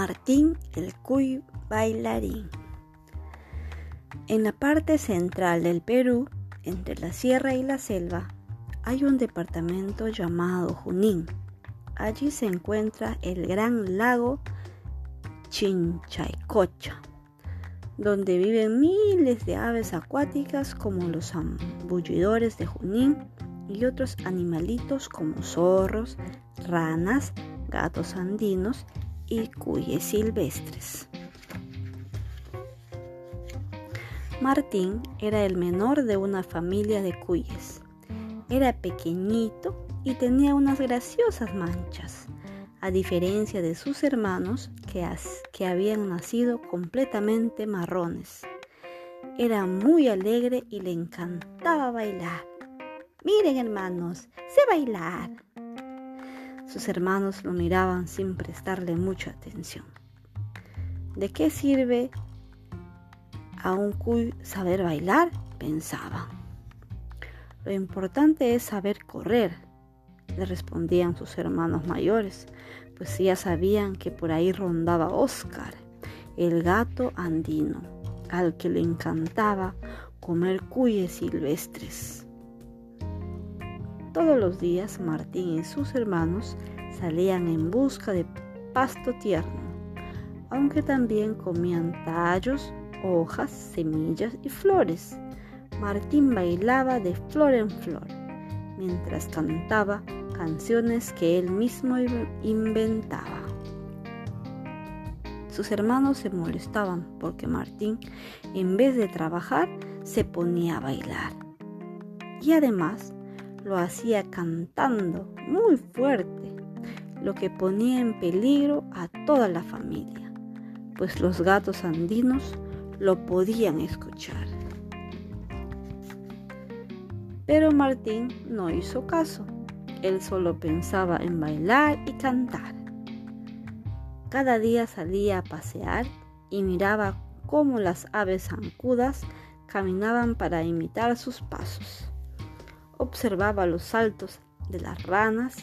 Martín el Cuy bailarín. En la parte central del Perú, entre la sierra y la selva, hay un departamento llamado Junín. Allí se encuentra el gran lago Chinchaycocha, donde viven miles de aves acuáticas como los ambullidores de Junín y otros animalitos como zorros, ranas, gatos andinos y cuyes silvestres. Martín era el menor de una familia de cuyes. Era pequeñito y tenía unas graciosas manchas, a diferencia de sus hermanos que, que habían nacido completamente marrones. Era muy alegre y le encantaba bailar. Miren hermanos, sé bailar. Sus hermanos lo miraban sin prestarle mucha atención. ¿De qué sirve a un cuy saber bailar? pensaba. Lo importante es saber correr, le respondían sus hermanos mayores, pues ya sabían que por ahí rondaba Oscar, el gato andino, al que le encantaba comer cuyes silvestres. Todos los días Martín y sus hermanos salían en busca de pasto tierno, aunque también comían tallos, hojas, semillas y flores. Martín bailaba de flor en flor, mientras cantaba canciones que él mismo inventaba. Sus hermanos se molestaban porque Martín, en vez de trabajar, se ponía a bailar. Y además, lo hacía cantando muy fuerte, lo que ponía en peligro a toda la familia, pues los gatos andinos lo podían escuchar. Pero Martín no hizo caso, él solo pensaba en bailar y cantar. Cada día salía a pasear y miraba cómo las aves zancudas caminaban para imitar sus pasos observaba los saltos de las ranas,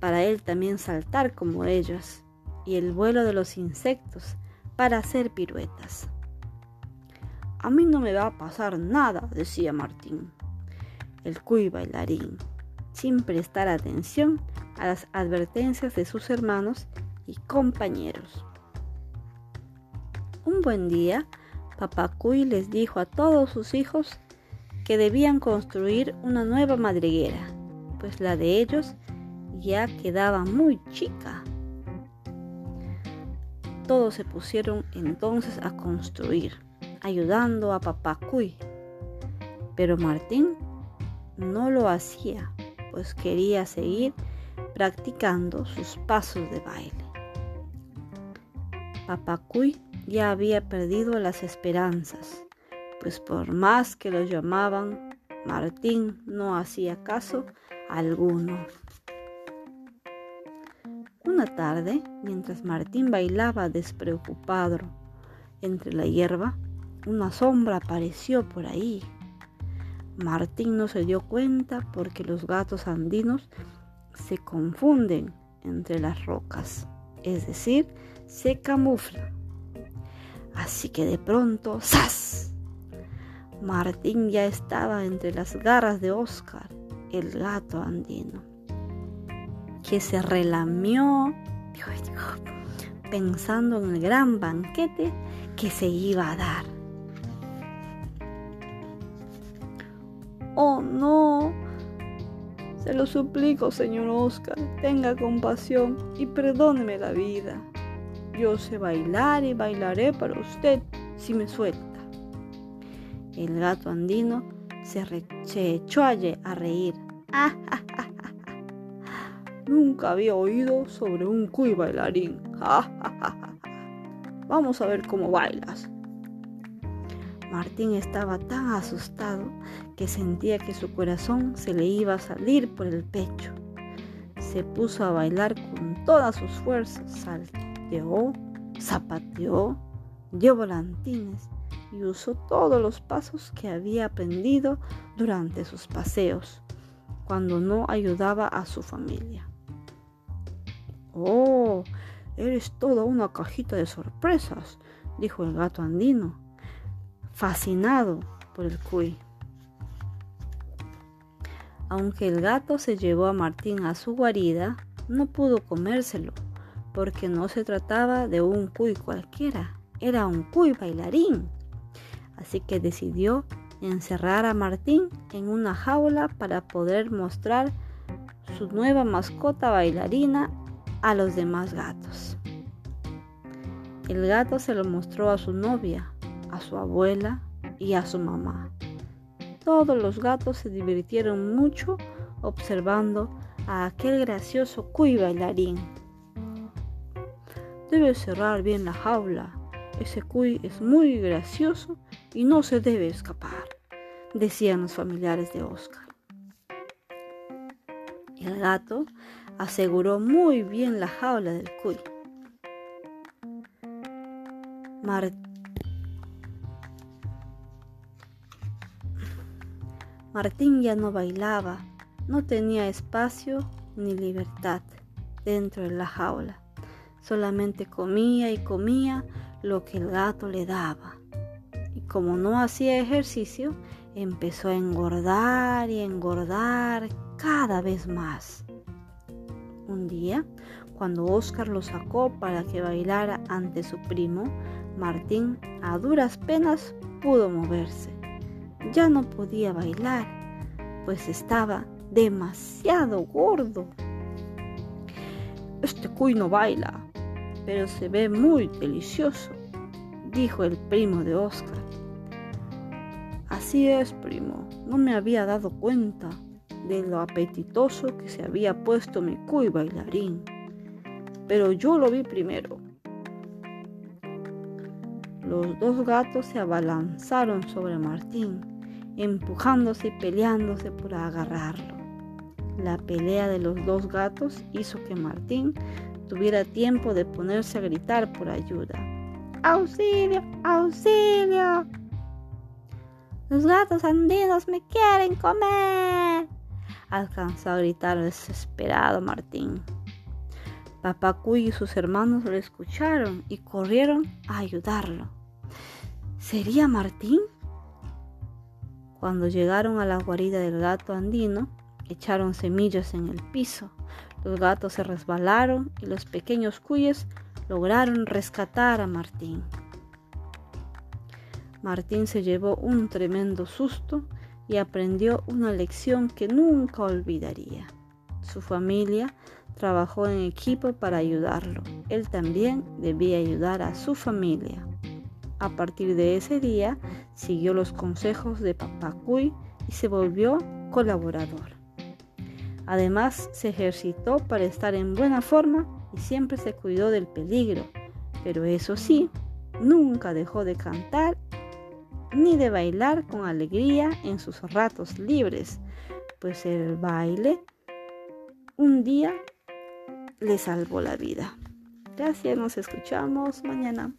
para él también saltar como ellas, y el vuelo de los insectos para hacer piruetas. A mí no me va a pasar nada, decía Martín, el cuy bailarín, sin prestar atención a las advertencias de sus hermanos y compañeros. Un buen día, Papá Cuy les dijo a todos sus hijos que debían construir una nueva madriguera, pues la de ellos ya quedaba muy chica. Todos se pusieron entonces a construir, ayudando a papá Cuy. Pero Martín no lo hacía, pues quería seguir practicando sus pasos de baile. Papá Cuy ya había perdido las esperanzas pues por más que lo llamaban, Martín no hacía caso alguno. Una tarde, mientras Martín bailaba despreocupado entre la hierba, una sombra apareció por ahí. Martín no se dio cuenta porque los gatos andinos se confunden entre las rocas, es decir, se camuflan. Así que de pronto, ¡zas! Martín ya estaba entre las garras de Oscar, el gato andino, que se relamió pensando en el gran banquete que se iba a dar. Oh, no. Se lo suplico, señor Oscar, tenga compasión y perdóneme la vida. Yo sé bailar y bailaré para usted si me suelta. El gato andino se, echó a, reír. Nunca había oído sobre un cuy bailarín. Vamos a ver cómo bailas. Martín estaba tan asustado que sentía que su corazón se le iba a salir por el pecho. Se puso a bailar con todas sus fuerzas, salteó, zapateó, dio volantines y usó todos los pasos que había aprendido durante sus paseos, cuando no ayudaba a su familia. Oh, Eres toda una cajita de sorpresas, dijo el gato andino, fascinado por el cuy. Aunque el gato se llevó a Martín a su guarida, no pudo comérselo, porque no se trataba de un cuy cualquiera, era un cuy bailarín. Así que decidió encerrar a Martín en una jaula para poder mostrar su nueva mascota bailarina a los demás gatos. El gato se lo mostró a su novia, a su abuela y a su mamá. Todos los gatos se divirtieron mucho observando a aquel gracioso cuy bailarín. Debes cerrar bien la jaula. Ese cuy es muy gracioso y no se debe escapar, decían los familiares de Oscar. El gato aseguró muy bien la jaula del cuy. Martín ya no bailaba, no tenía espacio ni libertad dentro de la jaula. Solamente comía y comía lo que el gato le daba. Como no hacía ejercicio, empezó a engordar y engordar cada vez más. Un día, cuando Oscar lo sacó para que bailara ante su primo, Martín a duras penas pudo moverse. Ya no podía bailar, pues estaba demasiado gordo. Este cuy no baila, pero se ve muy delicioso, dijo el primo de Oscar. Así es, primo, no me había dado cuenta de lo apetitoso que se había puesto mi cuy bailarín, pero yo lo vi primero. Los dos gatos se abalanzaron sobre Martín, empujándose y peleándose por agarrarlo. La pelea de los dos gatos hizo que Martín tuviera tiempo de ponerse a gritar por ayuda. ¡Auxilio! ¡Auxilio! Los gatos andinos me quieren comer. Alcanzó a gritar desesperado Martín. Papá Cuy y sus hermanos lo escucharon y corrieron a ayudarlo. ¿Sería Martín? Cuando llegaron a la guarida del gato andino, echaron semillas en el piso. Los gatos se resbalaron y los pequeños cuyes lograron rescatar a Martín. Martín se llevó un tremendo susto y aprendió una lección que nunca olvidaría. Su familia trabajó en equipo para ayudarlo. Él también debía ayudar a su familia. A partir de ese día, siguió los consejos de Papá Cuy y se volvió colaborador. Además, se ejercitó para estar en buena forma y siempre se cuidó del peligro. Pero eso sí, nunca dejó de cantar ni de bailar con alegría en sus ratos libres, pues el baile un día le salvó la vida. Gracias, nos escuchamos mañana.